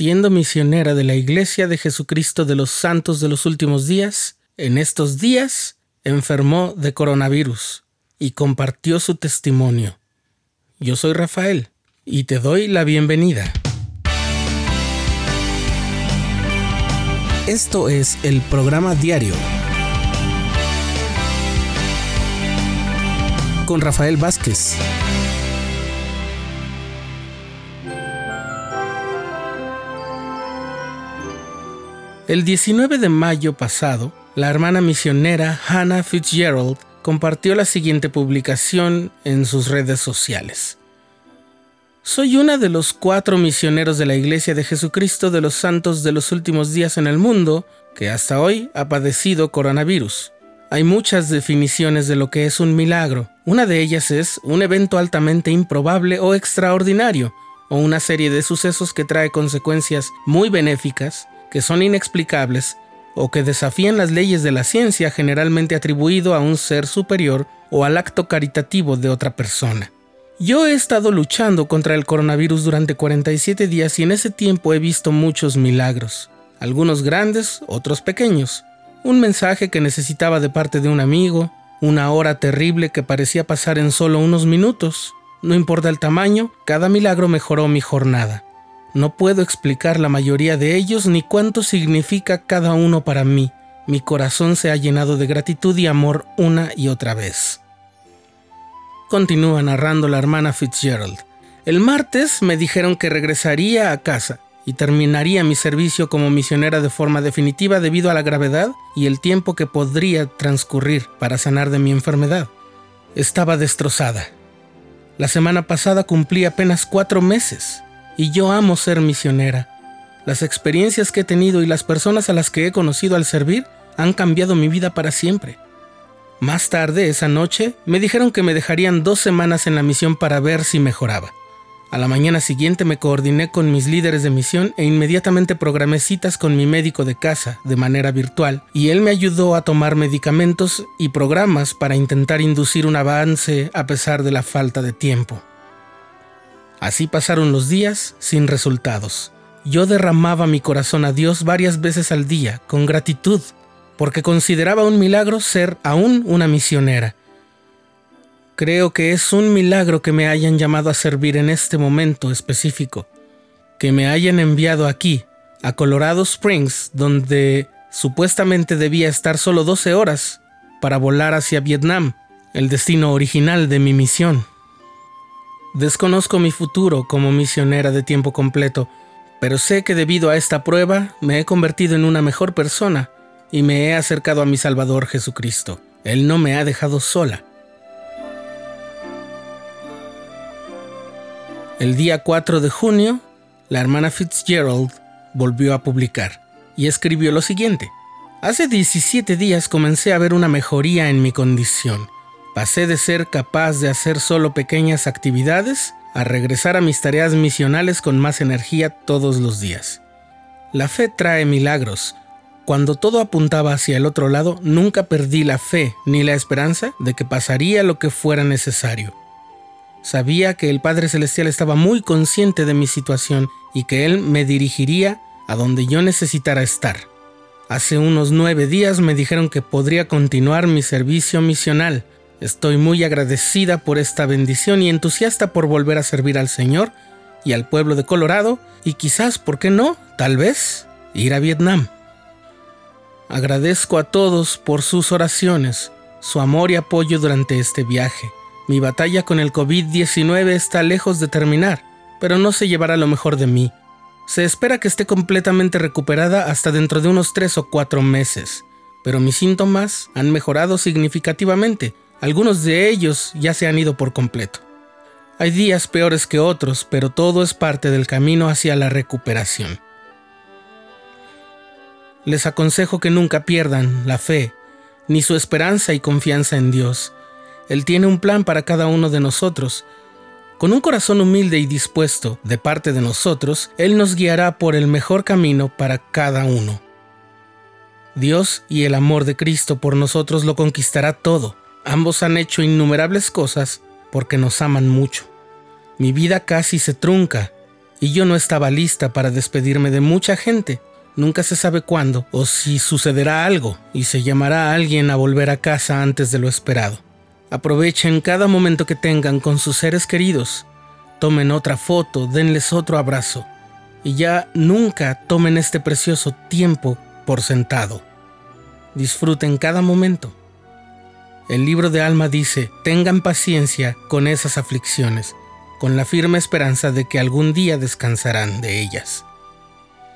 siendo misionera de la Iglesia de Jesucristo de los Santos de los Últimos Días, en estos días enfermó de coronavirus y compartió su testimonio. Yo soy Rafael y te doy la bienvenida. Esto es el programa diario con Rafael Vázquez. El 19 de mayo pasado, la hermana misionera Hannah Fitzgerald compartió la siguiente publicación en sus redes sociales. Soy una de los cuatro misioneros de la Iglesia de Jesucristo de los Santos de los Últimos Días en el mundo que hasta hoy ha padecido coronavirus. Hay muchas definiciones de lo que es un milagro. Una de ellas es un evento altamente improbable o extraordinario, o una serie de sucesos que trae consecuencias muy benéficas que son inexplicables o que desafían las leyes de la ciencia generalmente atribuido a un ser superior o al acto caritativo de otra persona. Yo he estado luchando contra el coronavirus durante 47 días y en ese tiempo he visto muchos milagros, algunos grandes, otros pequeños. Un mensaje que necesitaba de parte de un amigo, una hora terrible que parecía pasar en solo unos minutos. No importa el tamaño, cada milagro mejoró mi jornada. No puedo explicar la mayoría de ellos ni cuánto significa cada uno para mí. Mi corazón se ha llenado de gratitud y amor una y otra vez. Continúa narrando la hermana Fitzgerald. El martes me dijeron que regresaría a casa y terminaría mi servicio como misionera de forma definitiva debido a la gravedad y el tiempo que podría transcurrir para sanar de mi enfermedad. Estaba destrozada. La semana pasada cumplí apenas cuatro meses y yo amo ser misionera. Las experiencias que he tenido y las personas a las que he conocido al servir han cambiado mi vida para siempre. Más tarde, esa noche, me dijeron que me dejarían dos semanas en la misión para ver si mejoraba. A la mañana siguiente me coordiné con mis líderes de misión e inmediatamente programé citas con mi médico de casa de manera virtual y él me ayudó a tomar medicamentos y programas para intentar inducir un avance a pesar de la falta de tiempo. Así pasaron los días sin resultados. Yo derramaba mi corazón a Dios varias veces al día, con gratitud, porque consideraba un milagro ser aún una misionera. Creo que es un milagro que me hayan llamado a servir en este momento específico, que me hayan enviado aquí, a Colorado Springs, donde supuestamente debía estar solo 12 horas para volar hacia Vietnam, el destino original de mi misión. Desconozco mi futuro como misionera de tiempo completo, pero sé que debido a esta prueba me he convertido en una mejor persona y me he acercado a mi Salvador Jesucristo. Él no me ha dejado sola. El día 4 de junio, la hermana Fitzgerald volvió a publicar y escribió lo siguiente. Hace 17 días comencé a ver una mejoría en mi condición Pasé de ser capaz de hacer solo pequeñas actividades a regresar a mis tareas misionales con más energía todos los días. La fe trae milagros. Cuando todo apuntaba hacia el otro lado, nunca perdí la fe ni la esperanza de que pasaría lo que fuera necesario. Sabía que el Padre Celestial estaba muy consciente de mi situación y que Él me dirigiría a donde yo necesitara estar. Hace unos nueve días me dijeron que podría continuar mi servicio misional, Estoy muy agradecida por esta bendición y entusiasta por volver a servir al Señor y al pueblo de Colorado y quizás, ¿por qué no? Tal vez, ir a Vietnam. Agradezco a todos por sus oraciones, su amor y apoyo durante este viaje. Mi batalla con el COVID-19 está lejos de terminar, pero no se llevará lo mejor de mí. Se espera que esté completamente recuperada hasta dentro de unos tres o cuatro meses, pero mis síntomas han mejorado significativamente algunos de ellos ya se han ido por completo. Hay días peores que otros, pero todo es parte del camino hacia la recuperación. Les aconsejo que nunca pierdan la fe, ni su esperanza y confianza en Dios. Él tiene un plan para cada uno de nosotros. Con un corazón humilde y dispuesto de parte de nosotros, Él nos guiará por el mejor camino para cada uno. Dios y el amor de Cristo por nosotros lo conquistará todo. Ambos han hecho innumerables cosas porque nos aman mucho. Mi vida casi se trunca y yo no estaba lista para despedirme de mucha gente. Nunca se sabe cuándo o si sucederá algo y se llamará a alguien a volver a casa antes de lo esperado. Aprovechen cada momento que tengan con sus seres queridos. Tomen otra foto, denles otro abrazo y ya nunca tomen este precioso tiempo por sentado. Disfruten cada momento. El libro de Alma dice, tengan paciencia con esas aflicciones, con la firme esperanza de que algún día descansarán de ellas.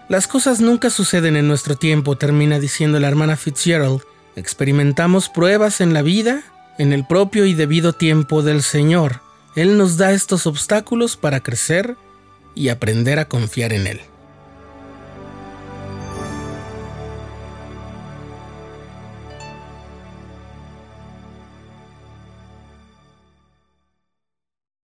Las cosas nunca suceden en nuestro tiempo, termina diciendo la hermana Fitzgerald. Experimentamos pruebas en la vida en el propio y debido tiempo del Señor. Él nos da estos obstáculos para crecer y aprender a confiar en Él.